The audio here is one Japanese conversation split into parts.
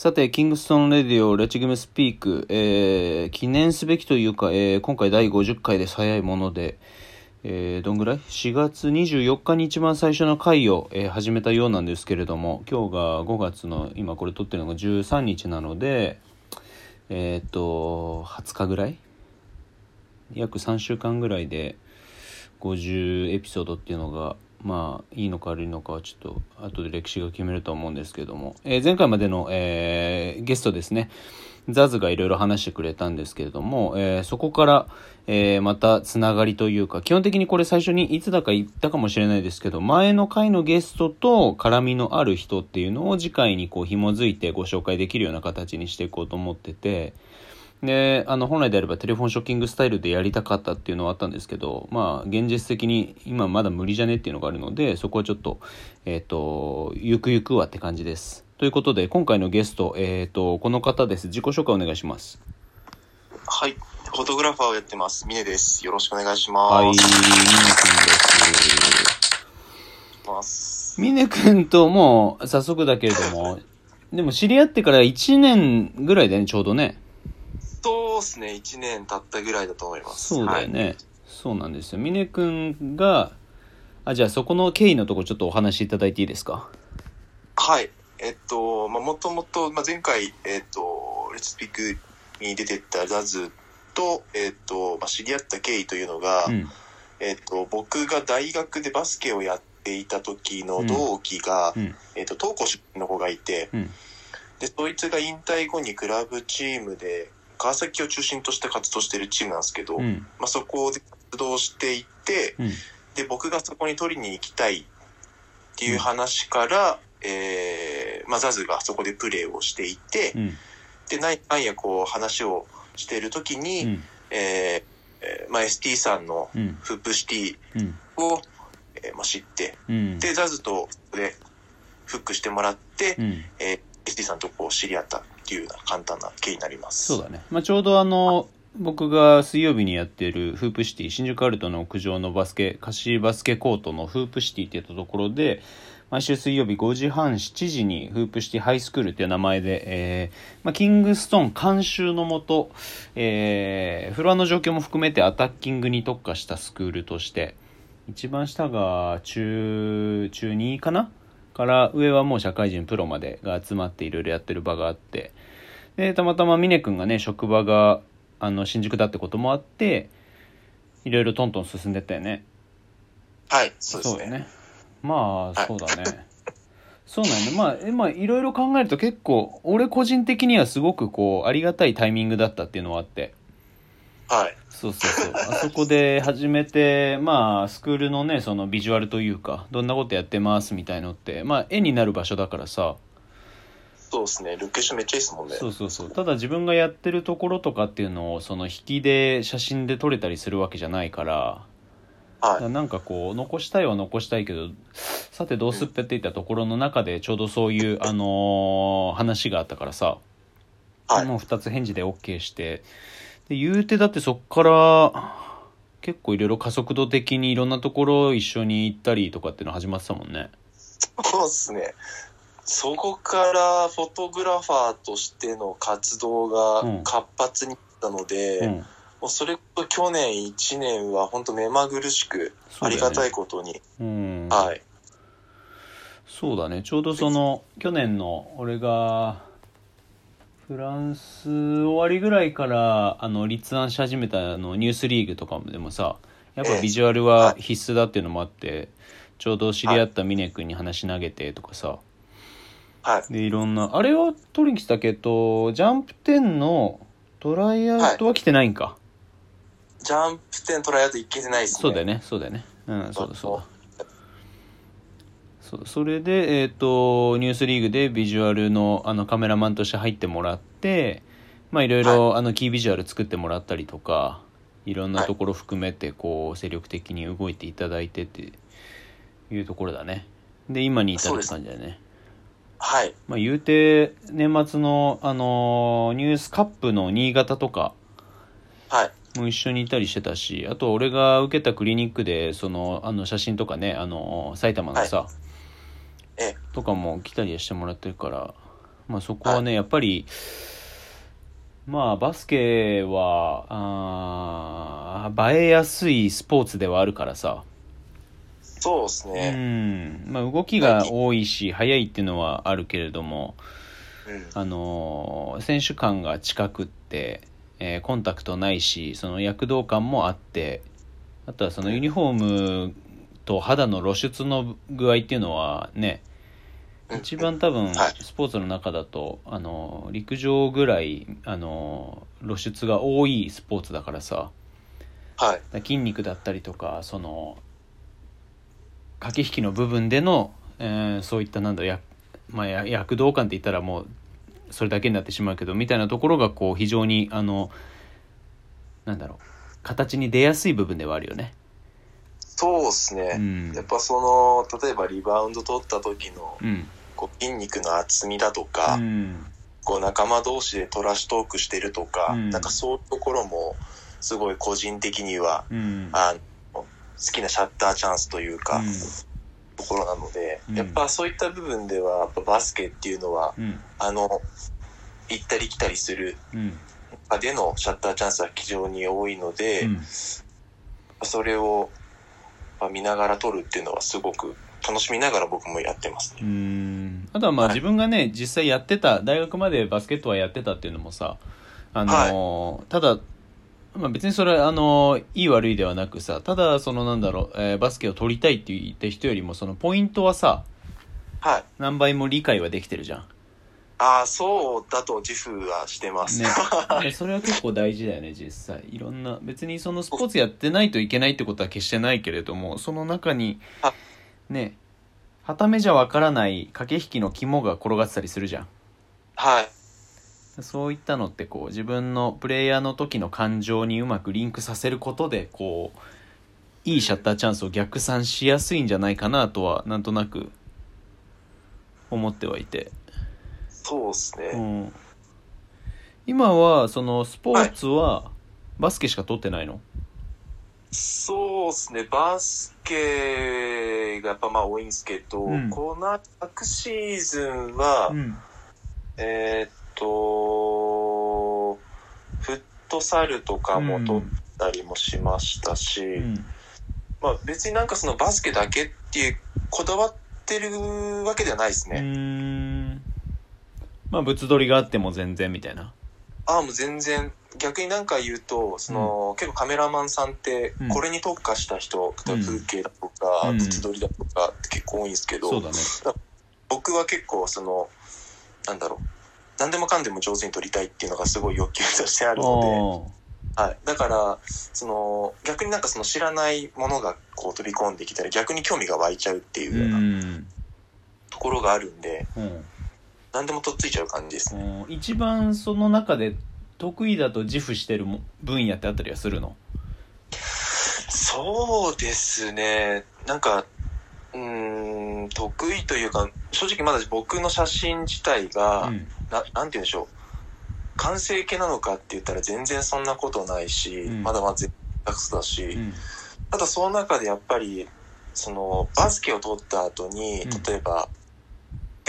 さて、キングストンレディオ、レチグムスピーク、えー、記念すべきというか、えー、今回第50回で早いもので、えー、どんぐらい ?4 月24日に一番最初の回を、えー、始めたようなんですけれども、今日が5月の、今これ撮ってるのが13日なので、えっ、と、20日ぐらい？約3週間ぐらいで50エピソードっていうのがまあいいのか悪いのかはちょっと後で歴史が決めると思うんですけども、えー、前回までの、えー、ゲストですねザズがいろいろ話してくれたんですけれども、えー、そこから、えー、またつながりというか基本的にこれ最初にいつだか言ったかもしれないですけど前の回のゲストと絡みのある人っていうのを次回にこう紐づいてご紹介できるような形にしていこうと思ってて。で、あの、本来であればテレフォンショッキングスタイルでやりたかったっていうのはあったんですけど、まあ、現実的に今まだ無理じゃねっていうのがあるので、そこはちょっと、えっ、ー、と、ゆくゆくはって感じです。ということで、今回のゲスト、えっ、ー、と、この方です。自己紹介お願いします。はい。フォトグラファーをやってます。ミネです。よろしくお願いします。はい、ミネ君です。ミネ君とも、早速だけれども、でも知り合ってから1年ぐらいだよね、ちょうどね。そうですね、1年経ったぐらいだと思います。そうだよね。はい、そうなんですよ。峰君が、あ、じゃあそこの経緯のところちょっとお話しいただいていいですか？はい。えっと、まあ、もともと、まあ、前回、えっと、レッツピックに出てったザズと、えっと、まあ、知り合った経緯というのが、うん、えっと、僕が大学でバスケをやっていた時の同期が、うん、えっと、東光出身の子がいて、うん、で、そいつが引退後にクラブチームで、川崎を中心として活動しているチームなんですけど、うん、まあ、そこで活動していて、うん、で僕がそこに取りに行きたいっていう話から、うん、えー、まあ、ザズがそこでプレーをしていて、でなんやこう話をしている時に、うん、えー、まあ、ST さんのフープシティを、うん、えー、まあ、知って、でザズとでフックしてもらって、うん、えー ST さんとこう知り合ったていうような簡単な経緯になります。そうだね。まあ、ちょうどあの、僕が水曜日にやっているフープシティ、新宿アルタの屋上のバスケ、貸しバスケコートのフープシティって言ったところで、毎週水曜日5時半、7時にフープシティハイスクールっていう名前で、えー、まあ、キングストーン監修のもと、えー、フロアの状況も含めてアタッキングに特化したスクールとして、一番下が中、中2かな？から上はもう社会人プロまでが集まっていろいろやってる場があってでたまたま峰君がね職場があの新宿だってこともあっていろいろトントン進んでったよね。はいそうですね。ね。まあそうだね、はい、そう なんだまあまあいろいろ考えると結構俺個人的にはすごくこうありがたいタイミングだったっていうのはあってはい。そうそうそう。あそこで始めて、まあ、スクールのね、そのビジュアルというか、どんなことやってますみたいのって、まあ、絵になる場所だからさ。そうですね。ロケーションめっちゃいいですもんね。そうそうそう。ただ自分がやってるところとかっていうのを、その引きで写真で撮れたりするわけじゃないから、はい、なんかこう残したいは残したいけどさてどうすっぺっていったところの中でちょうどそういう、あのー、話があったからさ、はい、もう2つ返事で OK してで言うてだってそっから結構いろいろ加速度的にいろんなところ一緒に行ったりとかっていうの始まってたもんね。そうっすね。そこからフォトグラファーとしての活動が活発になったので、うん、もうそれと去年1年は本当目まぐるしくありがたいことに、ねうん、はい。そうだね。ちょうどその去年の俺がフランス終わりぐらいからあの立案し始めたあのニュースリーグとかでもさやっぱビジュアルは必須だっていうのもあって、ちょうど知り合った峰君に話投げてとかさ、はい、でいろんなあれは取りに来たけどジャンプ10のトライアウトは来てないんか、はい、ジャンプ10トライアウト行けてないっすね。そうだよねそうだよね。うんそうだそうだそうそれで、えーと、ニュースリーグでビジュアルのあのカメラマンとして入ってもらってまあいろいろ、はい、あのキービジュアル作ってもらったりとかいろんなところ含めてこう精力的に動いていただいてっていうところだね。で今に至る感じだね。はい。まあ言うて年末の、あのニュースカップの新潟とかはい。も一緒にいたりしてたしあと俺が受けたクリニックでそのあの写真とかねあの埼玉のさ、はいとかも来たりしてもらってるからまあそこはね、やっぱり、まあバスケは、あ映えやすいスポーツではあるからさ。そうですね。うん。まあ動きが多いし、速いっていうのはあるけれども、うん。あのー選手間が近くって、えーコンタクトないしその躍動感もあってあとはそのユニフォームと肌の露出の具合っていうのはねうん一番多分はいスポーツの中だと、あのー陸上ぐらい、あのー露出が多いスポーツだからさはい。筋肉だったりとかその駆け引きの部分での、えーそういったなんだや、まあ、や躍動感って言ったらもうそれだけになってしまうけどみたいなところがこう非常にあのなんだろう形に出やすい部分ではあるよね。そうですね。うんやっぱその、例えばリバウンド取った時のうんこう筋肉の厚みだとか、うん。こう仲間同士でトラッシュトークしてるとか、うん。なんかそういうところもすごい個人的には、うん。あの好きなシャッターチャンスというか、うん。ところなので、うん。やっぱそういった部分ではやっぱバスケっていうのは、うん。あの行ったり来たりするうん。中でのシャッターチャンスは非常に多いので、うん。それをまあ見ながら撮るっていうのはすごく楽しみながら僕もやってますうね。んあとはまあはい。自分がね実際やってた大学までバスケットはやってたっていうのもさあのーただまあ、別にそれはあのーいい悪いではなくさただそのなんだろう、えーバスケを取りたいって言った人よりもそのポイントはさはい。何倍も理解はできてるじゃん。ああ、そうだと自負はしてます。ね。でそれは結構大事だよね実際。いろんな別にそのスポーツやってないといけないってことは決してないけれどもその中にあねはためじゃわからない駆け引きの肝が転がってたりするじゃん。はい。そういったのってこう自分のプレイヤーの時の感情にうまくリンクさせることでこういいシャッターチャンスを逆算しやすいんじゃないかなとはなんとなく思ってはいて、そうですね。うん、今はそのスポーツはバスケしか取ってないの、そうですね。バスケがやっぱまあ多いんですけど、うん。この昨シーズンは、ん。えーっと、フットサルとかも取ったりもしましたし、うん。まあ別になんかそのバスケだけっていうこだわってるわけではないですうね。まあ物撮りがあっても全然みたいな。ああ、もう全然、逆になんか言うと、その、結構カメラマンさんってうん、これに特化した人、例えば風景だとか、うん。物撮りだとかって結構多いんですけど、そうだね。僕は結構その、なんだろう、何でもかんでも上手に撮りたいっていうのがすごい欲求としてあるので、はい。だから、その、逆になんかその知らないものがこう飛び込んできたら逆に興味が湧いちゃうっていううようん。ところがあるんで、うん。何でもとっついちゃう感じですね。うん。一番その中で得意だと自負してるも分野ってあったりはするの？そうですね。なんか、うーん、得意というか、正直まだ僕の写真自体が、うん。ななんて言うんでしょう。完成形なのかって言ったら全然そんなことないし、うん。まだまだ絶対だし、うん。ただその中でやっぱり、その、バスケを取った後にうん、例えば、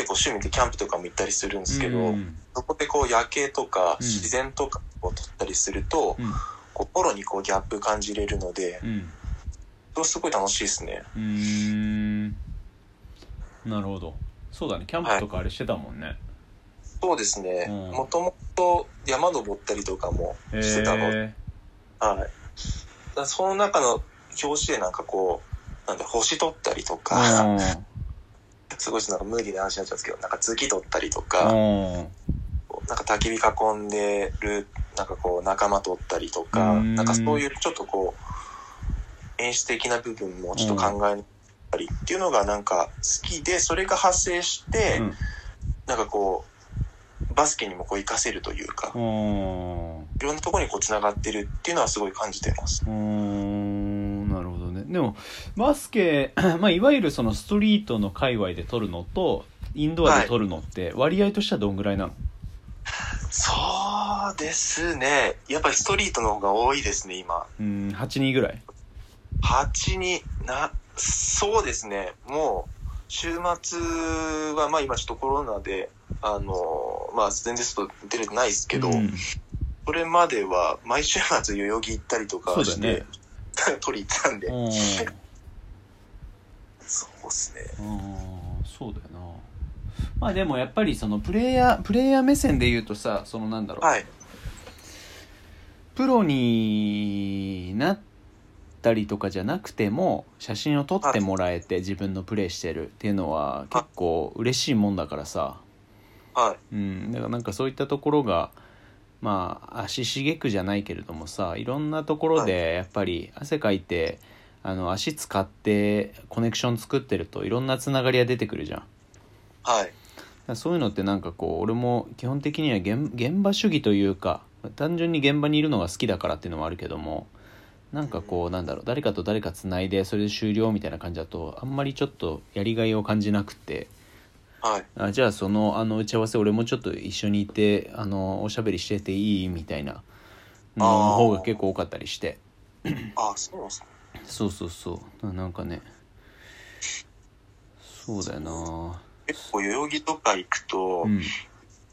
結構趣味でキャンプとかも行ったりするんですけど、うん。そこでこう夜景とかうん。自然とかを撮ったりすると、うん。心にこうギャップ感じれるので、うん。それすごい楽しいですね。うーん。なるほど。そうだね。キャンプとかあれしてたもんね、そうですね。うん。もともと山登ったりとかもへしてたので、えはい。その中の表紙でなんかこう、なんだ、星撮ったりとか、うんすごいなんかムーディーな話になっちゃうんですけど、なんか月撮ったりとうか、ん。なんか焚き火囲んでる、なんかこう仲間撮ったりとか、うん。なんかそういうちょっとこう、演出的な部分もちょっと考えたりっていうのがなんか好きで、それが発生して、うん。なんかこう、バスケにもこう活かせるというか、うん。いろんなところにこう繋がってるっていうのはすごい感じてます。でもバスケ、まあ、いわゆるそのストリートの界隈で撮るのとインドアで撮るのって割合としてはどんぐらいなの、そうですね。やっぱりストリートの方が多いですね、今。うん8人ぐらい8にな、そうですね。もう、週末は、まあ今ちょっとコロナで、あのまあ全然外出れてないですけど、うん、それまでは毎週末代々木行ったりとかして、ね、取り行ったんで。そうっすね。そうだよな。まあでもやっぱりそのプレイヤー、プレイヤー目線で言うとさ、そのなんだろう。はい。プロになったりとかじゃなくても写真を撮ってもらえて自分のプレイしてるっていうのは結構嬉しいもんだからさ、はい、うん、だからなんかそういったところがまあ足しげくじゃないけれどもさいろんなところでやっぱり汗かいてあの足使ってコネクション作ってるといろんなつながりが出てくるじゃん。はい。そういうのってなんかこう俺も基本的には現場主義というか単純に現場にいるのが好きだからっていうのもあるけどもなんかこうなんだろう誰かと誰かつないでそれで終了みたいな感じだとあんまりちょっとやりがいを感じなくて、はい、あじゃあそのあの打ち合わせ俺もちょっと一緒にいてあのおしゃべりしてていい？みたいな。の方が結構多かったりして。あそうなんすかそうそうそう。なんかね。そうだよな。結構代々木とか行くと、うん、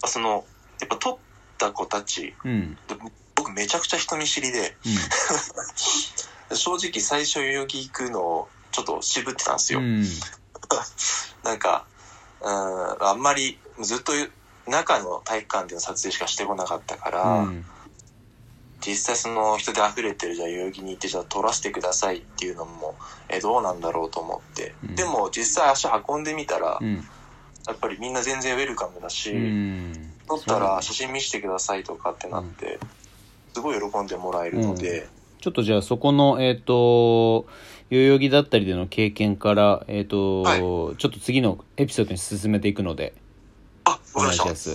そのやっぱ撮った子たち、うん、僕めちゃくちゃ人見知りで、うん、正直最初代々木行くのちょっと渋ってたんですよ。なんか、うん、あんまりずっと中の体育館での撮影しかしてこなかったから、実際その人で溢れてるじゃあ代々木に行ってじゃあ撮らせてくださいっていうのもえどうなんだろうと思って、うん、でも実際足運んでみたら、うん、やっぱりみんな全然ウェルカムだし、うん、撮ったら写真見せてくださいとかってなって、すごい喜んでもらえるので、ちょっとじゃあそこのえっ、ー、と代々木だったりでの経験からえっ、ー、と、はい、ちょっと次のエピソードに進めていくのであお願いします